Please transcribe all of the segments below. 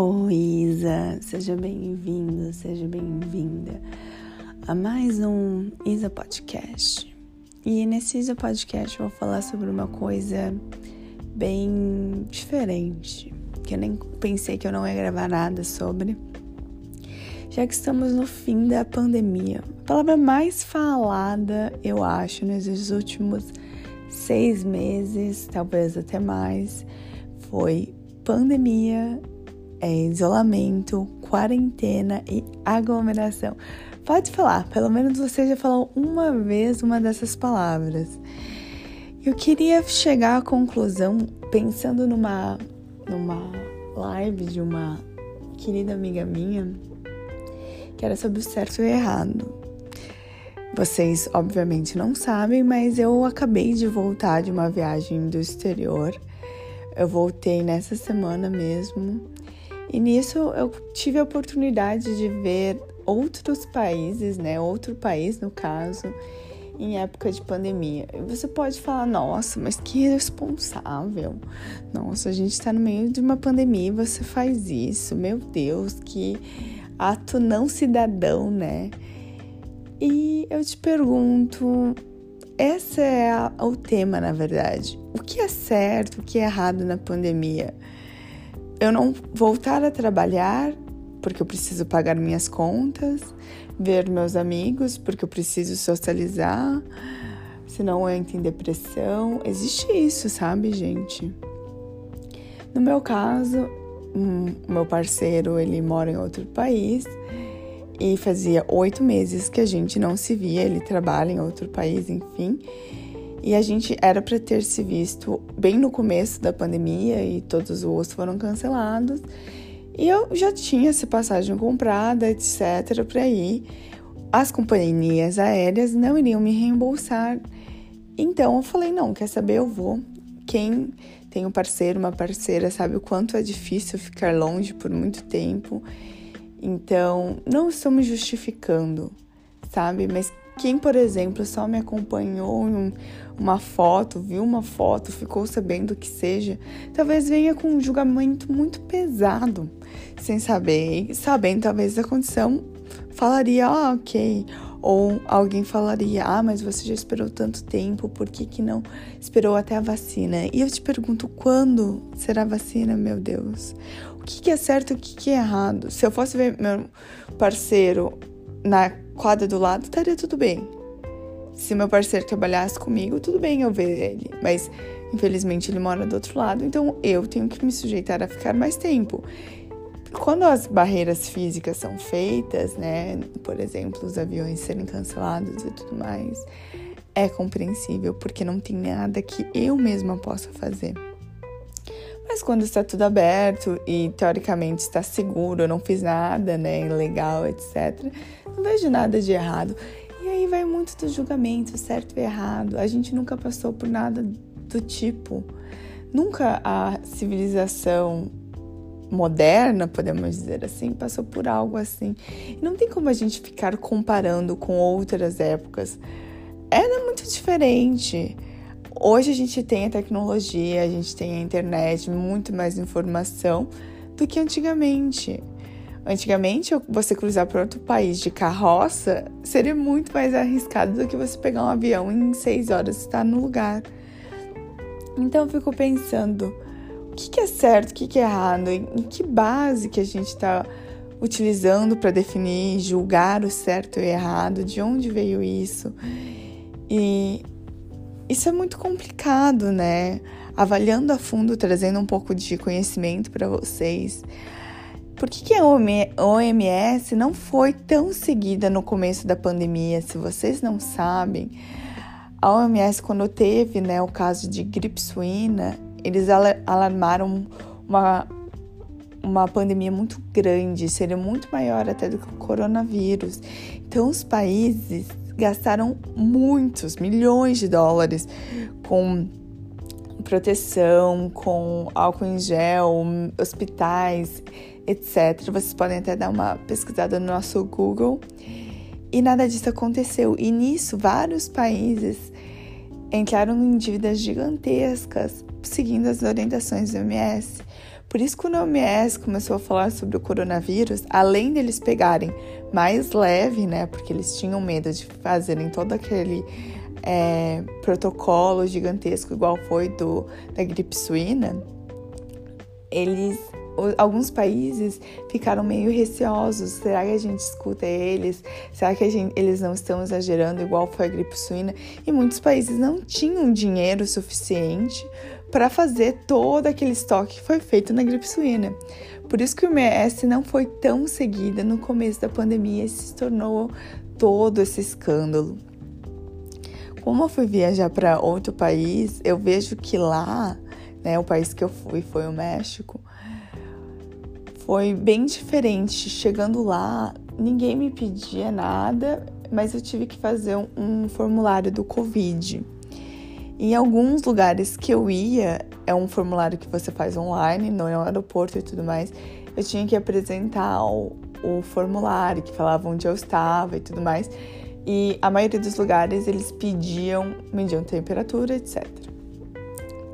Oi, Isa, seja bem-vindo, seja bem-vinda a mais um Isa Podcast. E nesse Isa Podcast eu vou falar sobre uma coisa bem diferente, que eu nem pensei que eu não ia gravar nada sobre, já que estamos no fim da pandemia. A palavra mais falada, eu acho, nesses últimos seis meses, talvez até mais, foi pandemia é isolamento, quarentena e aglomeração. Pode falar, pelo menos você já falou uma vez uma dessas palavras. Eu queria chegar à conclusão pensando numa numa live de uma querida amiga minha que era sobre o certo e o errado. Vocês obviamente não sabem, mas eu acabei de voltar de uma viagem do exterior. Eu voltei nessa semana mesmo e nisso eu tive a oportunidade de ver outros países, né? Outro país, no caso, em época de pandemia. E você pode falar, nossa, mas que irresponsável. Nossa, a gente está no meio de uma pandemia e você faz isso. Meu Deus, que ato não cidadão, né? E eu te pergunto, esse é o tema, na verdade. O que é certo, o que é errado na pandemia? Eu não voltar a trabalhar porque eu preciso pagar minhas contas, ver meus amigos porque eu preciso socializar, senão eu entro em depressão. Existe isso, sabe, gente? No meu caso, um, meu parceiro ele mora em outro país e fazia oito meses que a gente não se via. Ele trabalha em outro país, enfim. E a gente era para ter se visto bem no começo da pandemia e todos os voos foram cancelados. E eu já tinha essa passagem comprada, etc, para ir. As companhias aéreas não iriam me reembolsar. Então eu falei: "Não, quer saber, eu vou. Quem tem um parceiro, uma parceira, sabe o quanto é difícil ficar longe por muito tempo. Então, não me justificando, sabe? Mas quem, por exemplo, só me acompanhou em uma foto, viu uma foto, ficou sabendo o que seja, talvez venha com um julgamento muito pesado, sem saber, sabendo talvez a condição, falaria, ah, ok. Ou alguém falaria, ah, mas você já esperou tanto tempo, por que, que não esperou até a vacina? E eu te pergunto, quando será a vacina, meu Deus? O que, que é certo e o que, que é errado? Se eu fosse ver meu parceiro na quadra do lado, estaria tudo bem. Se meu parceiro trabalhasse comigo, tudo bem eu ver ele, mas infelizmente ele mora do outro lado, então eu tenho que me sujeitar a ficar mais tempo. Quando as barreiras físicas são feitas, né, por exemplo, os aviões serem cancelados e tudo mais, é compreensível porque não tem nada que eu mesma possa fazer. Mas quando está tudo aberto e teoricamente está seguro, eu não fiz nada, né, ilegal, etc., não vejo nada de errado. E aí vai muito do julgamento, certo e errado. A gente nunca passou por nada do tipo. Nunca a civilização moderna, podemos dizer assim, passou por algo assim. E não tem como a gente ficar comparando com outras épocas. Era muito diferente. Hoje a gente tem a tecnologia, a gente tem a internet, muito mais informação do que antigamente. Antigamente, você cruzar para outro país de carroça seria muito mais arriscado do que você pegar um avião em seis horas e estar no lugar. Então eu fico pensando, o que, é certo, o que, é errado, em, que base que a gente está utilizando para definir, julgar o certo e errado, de onde veio isso. E isso é muito complicado, né? Avaliando a fundo, trazendo um pouco de conhecimento para vocês. Por que, que a OMS não foi tão seguida no começo da pandemia? Se vocês não sabem, a OMS, quando teve né, o caso de gripe suína, eles alarmaram uma, uma pandemia muito grande, seria muito maior até do que o coronavírus. Então, os países gastaram muitos milhões de dólares com proteção, com álcool em gel, hospitais, etc. Vocês podem até dar uma pesquisada no nosso Google. E nada disso aconteceu. E nisso, vários países entraram em dívidas gigantescas, seguindo as orientações do OMS, Por isso, quando a OMS começou a falar sobre o coronavírus, além deles pegarem mais leve, né, porque eles tinham medo de fazerem todo aquele é, protocolo gigantesco, igual foi do da gripe suína, eles alguns países ficaram meio receosos. Será que a gente escuta eles? Será que gente, eles não estão exagerando igual foi a gripe suína? E muitos países não tinham dinheiro suficiente para fazer todo aquele estoque que foi feito na gripe suína. Por isso que o MS não foi tão seguida no começo da pandemia e se tornou todo esse escândalo. Como eu fui viajar para outro país, eu vejo que lá, né, o país que eu fui foi o México, foi bem diferente. Chegando lá, ninguém me pedia nada, mas eu tive que fazer um, um formulário do Covid. Em alguns lugares que eu ia, é um formulário que você faz online, não é no aeroporto e tudo mais. Eu tinha que apresentar o, o formulário que falava onde eu estava e tudo mais. E a maioria dos lugares eles pediam, mediam temperatura, etc.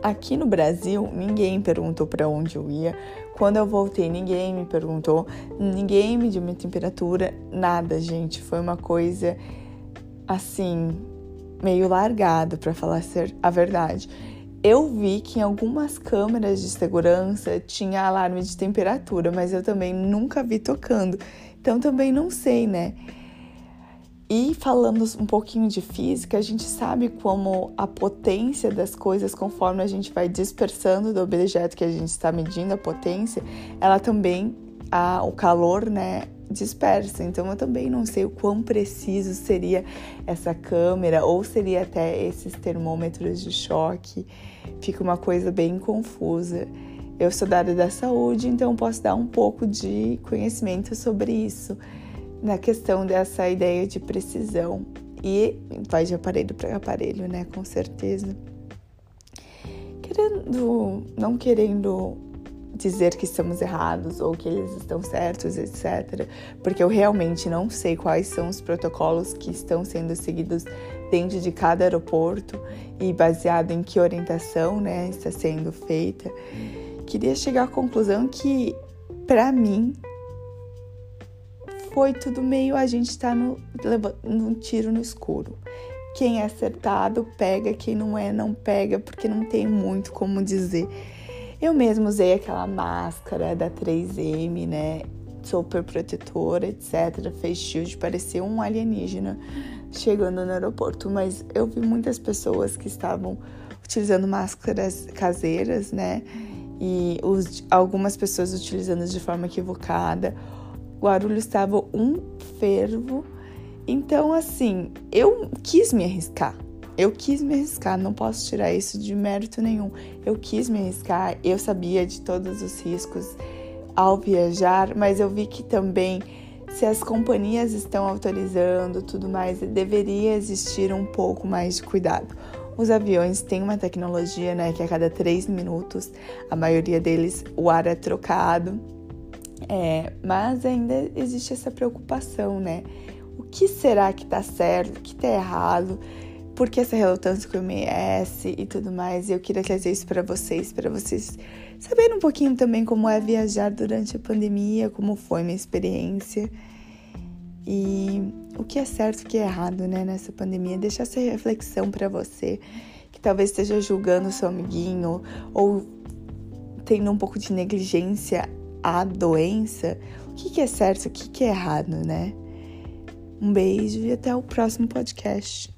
Aqui no Brasil, ninguém perguntou para onde eu ia, quando eu voltei, ninguém me perguntou, ninguém mediu minha temperatura, nada, gente. Foi uma coisa assim, meio largado, para falar a verdade. Eu vi que em algumas câmeras de segurança tinha alarme de temperatura, mas eu também nunca vi tocando. Então também não sei, né? E falando um pouquinho de física, a gente sabe como a potência das coisas, conforme a gente vai dispersando do objeto que a gente está medindo a potência, ela também, a, o calor, né, dispersa. Então eu também não sei o quão preciso seria essa câmera ou seria até esses termômetros de choque. Fica uma coisa bem confusa. Eu sou da área da saúde, então posso dar um pouco de conhecimento sobre isso na questão dessa ideia de precisão e vai de aparelho para aparelho, né? Com certeza. Querendo, não querendo dizer que estamos errados ou que eles estão certos, etc. Porque eu realmente não sei quais são os protocolos que estão sendo seguidos dentro de cada aeroporto e baseado em que orientação, né, está sendo feita. Queria chegar à conclusão que, para mim, foi tudo meio a gente tá no, tiro no escuro. Quem é acertado pega, quem não é não pega, porque não tem muito como dizer. Eu mesmo usei aquela máscara da 3M, né? Super protetora, etc. Fez shield, parecia um alienígena chegando no aeroporto. Mas eu vi muitas pessoas que estavam utilizando máscaras caseiras, né? E os, algumas pessoas utilizando de forma equivocada Guarulhos estava um fervo. Então, assim, eu quis me arriscar. Eu quis me arriscar, não posso tirar isso de mérito nenhum. Eu quis me arriscar, eu sabia de todos os riscos ao viajar, mas eu vi que também, se as companhias estão autorizando tudo mais, deveria existir um pouco mais de cuidado. Os aviões têm uma tecnologia, né, que a cada três minutos, a maioria deles, o ar é trocado é, mas ainda existe essa preocupação, né? O que será que tá certo, o que tá errado? Por que essa relutância com o MS e tudo mais? E eu queria trazer isso para vocês, para vocês saberem um pouquinho também como é viajar durante a pandemia, como foi minha experiência e o que é certo e o que é errado, né, nessa pandemia. Deixar essa reflexão para você que talvez esteja julgando seu amiguinho ou tendo um pouco de negligência a doença, o que, que é certo, o que, que é errado, né? Um beijo e até o próximo podcast.